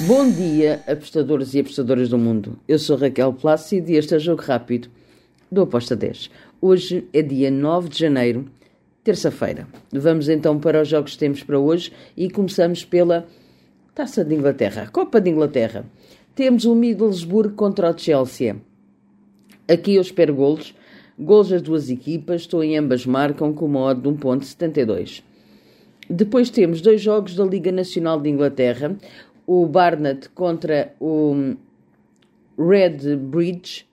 Bom dia, apostadores e apostadoras do mundo. Eu sou Raquel Plácido e este é o Jogo Rápido do Aposta 10. Hoje é dia 9 de janeiro, terça-feira. Vamos então para os jogos que temos para hoje e começamos pela Taça de Inglaterra, Copa de Inglaterra. Temos o Middlesbrough contra o Chelsea. Aqui eu espero golos. Golos das duas equipas, estou em ambas marcam com uma odd de 1.72. Depois temos dois jogos da Liga Nacional de Inglaterra, o Barnet contra o Red Bridge.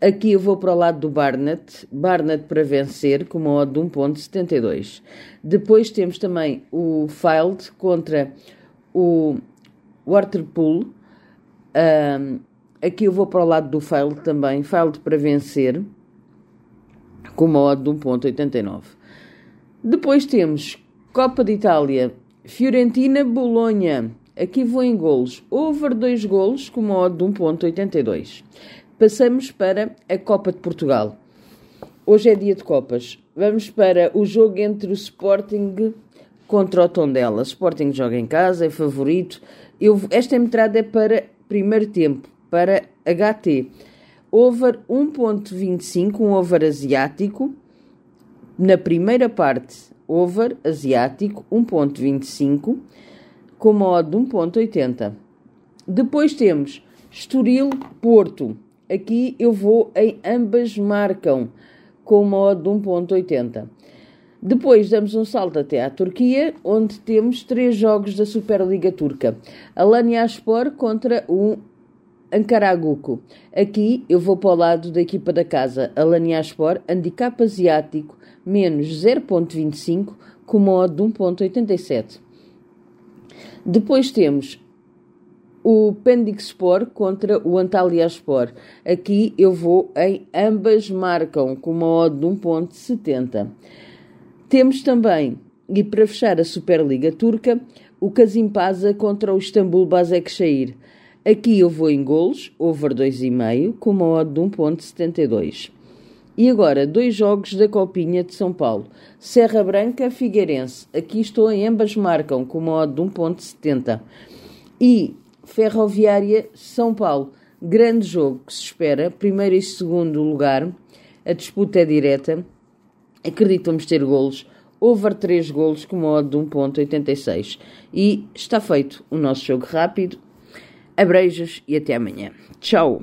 Aqui eu vou para o lado do Barnet, Barnet para vencer com uma odd de 1.72. Depois temos também o Field contra o Waterpool. Um, aqui eu vou para o lado do Field também, Field para vencer com uma odd de 1.89. Depois temos Copa de Itália, Fiorentina, Bolonha. Aqui vou em golos. Over 2 golos com uma odd de 1.82. Passamos para a Copa de Portugal. Hoje é dia de Copas. Vamos para o jogo entre o Sporting contra o Tondela. Sporting joga em casa, é favorito. Eu, esta entrada é para primeiro tempo, para HT. Over 1.25, um over asiático. Na primeira parte, over asiático 1.25, com uma de 1.80. Depois temos Estoril Porto. Aqui eu vou em ambas marcam, com uma de 1.80. Depois damos um salto até à Turquia, onde temos três jogos da Superliga Turca. Alanyaspor contra o Ankaraguco. Aqui eu vou para o lado da equipa da casa, Alanyaspor, handicap asiático, menos 0.25, com uma de 1.87. Depois temos o Pendixpor contra o Antalyaspor. Aqui eu vou em ambas marcam, com uma odd de 1.70. Temos também, e para fechar a Superliga Turca, o Kasimpasa contra o Istambul Basaksehir. Aqui eu vou em golos, over 2,5, com uma odd de 1.72. E agora, dois jogos da Copinha de São Paulo. Serra Branca, Figueirense. Aqui estou em ambas marcam, com uma de 1.70. E Ferroviária, São Paulo. Grande jogo que se espera. Primeiro e segundo lugar. A disputa é direta. Acredito vamos ter golos. Over 3 golos com uma de 1.86. E está feito o nosso jogo rápido. Abreijos e até amanhã. Tchau!